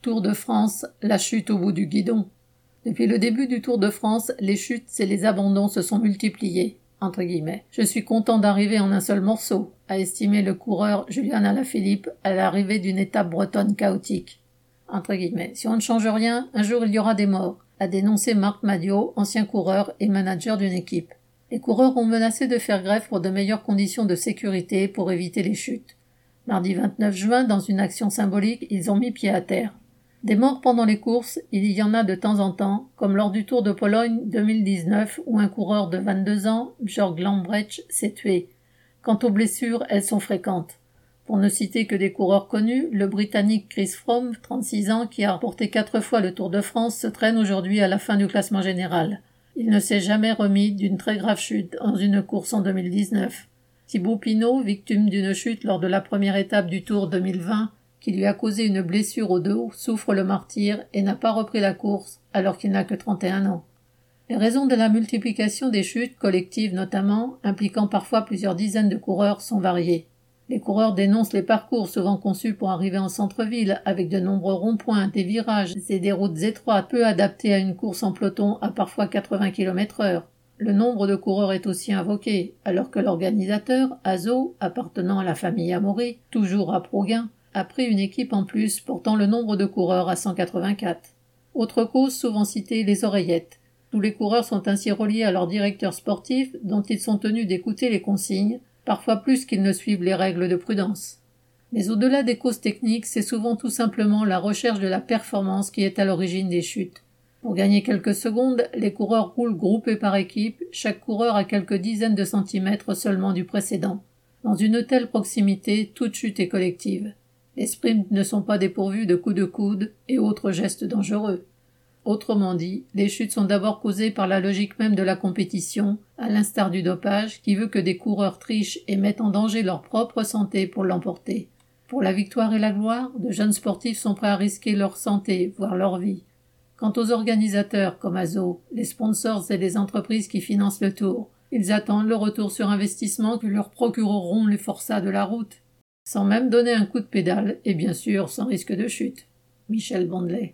Tour de France, la chute au bout du guidon. Depuis le début du Tour de France, les chutes et les abandons se sont multipliés. Je suis content d'arriver en un seul morceau, a estimé le coureur Julien Alaphilippe à l'arrivée d'une étape bretonne chaotique. Si on ne change rien, un jour il y aura des morts, a dénoncé Marc Madio, ancien coureur et manager d'une équipe. Les coureurs ont menacé de faire grève pour de meilleures conditions de sécurité pour éviter les chutes. Mardi 29 juin, dans une action symbolique, ils ont mis pied à terre. Des morts pendant les courses, il y en a de temps en temps, comme lors du Tour de Pologne 2019 où un coureur de 22 ans, Jörg Lambrecht, s'est tué. Quant aux blessures, elles sont fréquentes. Pour ne citer que des coureurs connus, le Britannique Chris Froome, 36 ans, qui a remporté quatre fois le Tour de France, se traîne aujourd'hui à la fin du classement général. Il ne s'est jamais remis d'une très grave chute dans une course en 2019. Thibaut Pinot, victime d'une chute lors de la première étape du Tour 2020, qui lui a causé une blessure au dos, souffre le martyr et n'a pas repris la course alors qu'il n'a que 31 ans. Les raisons de la multiplication des chutes collectives notamment, impliquant parfois plusieurs dizaines de coureurs, sont variées. Les coureurs dénoncent les parcours souvent conçus pour arriver en centre-ville, avec de nombreux ronds-points, des virages et des routes étroites peu adaptées à une course en peloton à parfois 80 km heure. Le nombre de coureurs est aussi invoqué, alors que l'organisateur, Azo, appartenant à la famille Amaury, toujours à Proguin, a pris une équipe en plus portant le nombre de coureurs à 184. Autre cause souvent citée, les oreillettes. Tous les coureurs sont ainsi reliés à leur directeur sportif dont ils sont tenus d'écouter les consignes, parfois plus qu'ils ne suivent les règles de prudence. Mais au-delà des causes techniques, c'est souvent tout simplement la recherche de la performance qui est à l'origine des chutes. Pour gagner quelques secondes, les coureurs roulent groupés par équipe, chaque coureur à quelques dizaines de centimètres seulement du précédent. Dans une telle proximité, toute chute est collective. Les sprints ne sont pas dépourvus de coups de coude et autres gestes dangereux. Autrement dit, les chutes sont d'abord causées par la logique même de la compétition, à l'instar du dopage, qui veut que des coureurs trichent et mettent en danger leur propre santé pour l'emporter. Pour la victoire et la gloire, de jeunes sportifs sont prêts à risquer leur santé, voire leur vie. Quant aux organisateurs comme Azo, les sponsors et les entreprises qui financent le tour, ils attendent le retour sur investissement que leur procureront les forçats de la route, sans même donner un coup de pédale et bien sûr sans risque de chute. Michel Bondelet.